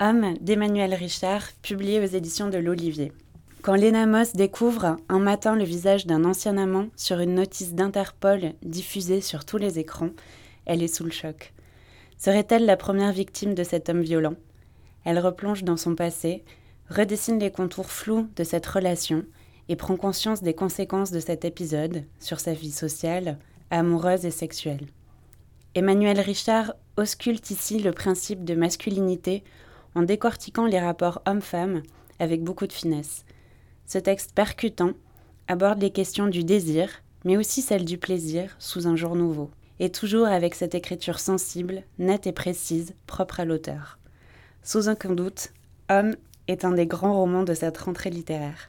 Homme d'Emmanuel Richard, publié aux éditions de l'Olivier. Quand Lena Moss découvre un matin le visage d'un ancien amant sur une notice d'Interpol diffusée sur tous les écrans, elle est sous le choc. Serait-elle la première victime de cet homme violent? Elle replonge dans son passé, redessine les contours flous de cette relation et prend conscience des conséquences de cet épisode sur sa vie sociale, amoureuse et sexuelle. Emmanuel Richard ausculte ici le principe de masculinité en décortiquant les rapports hommes-femmes avec beaucoup de finesse. Ce texte percutant aborde les questions du désir, mais aussi celles du plaisir sous un jour nouveau, et toujours avec cette écriture sensible, nette et précise, propre à l'auteur. Sous aucun doute, Homme est un des grands romans de cette rentrée littéraire.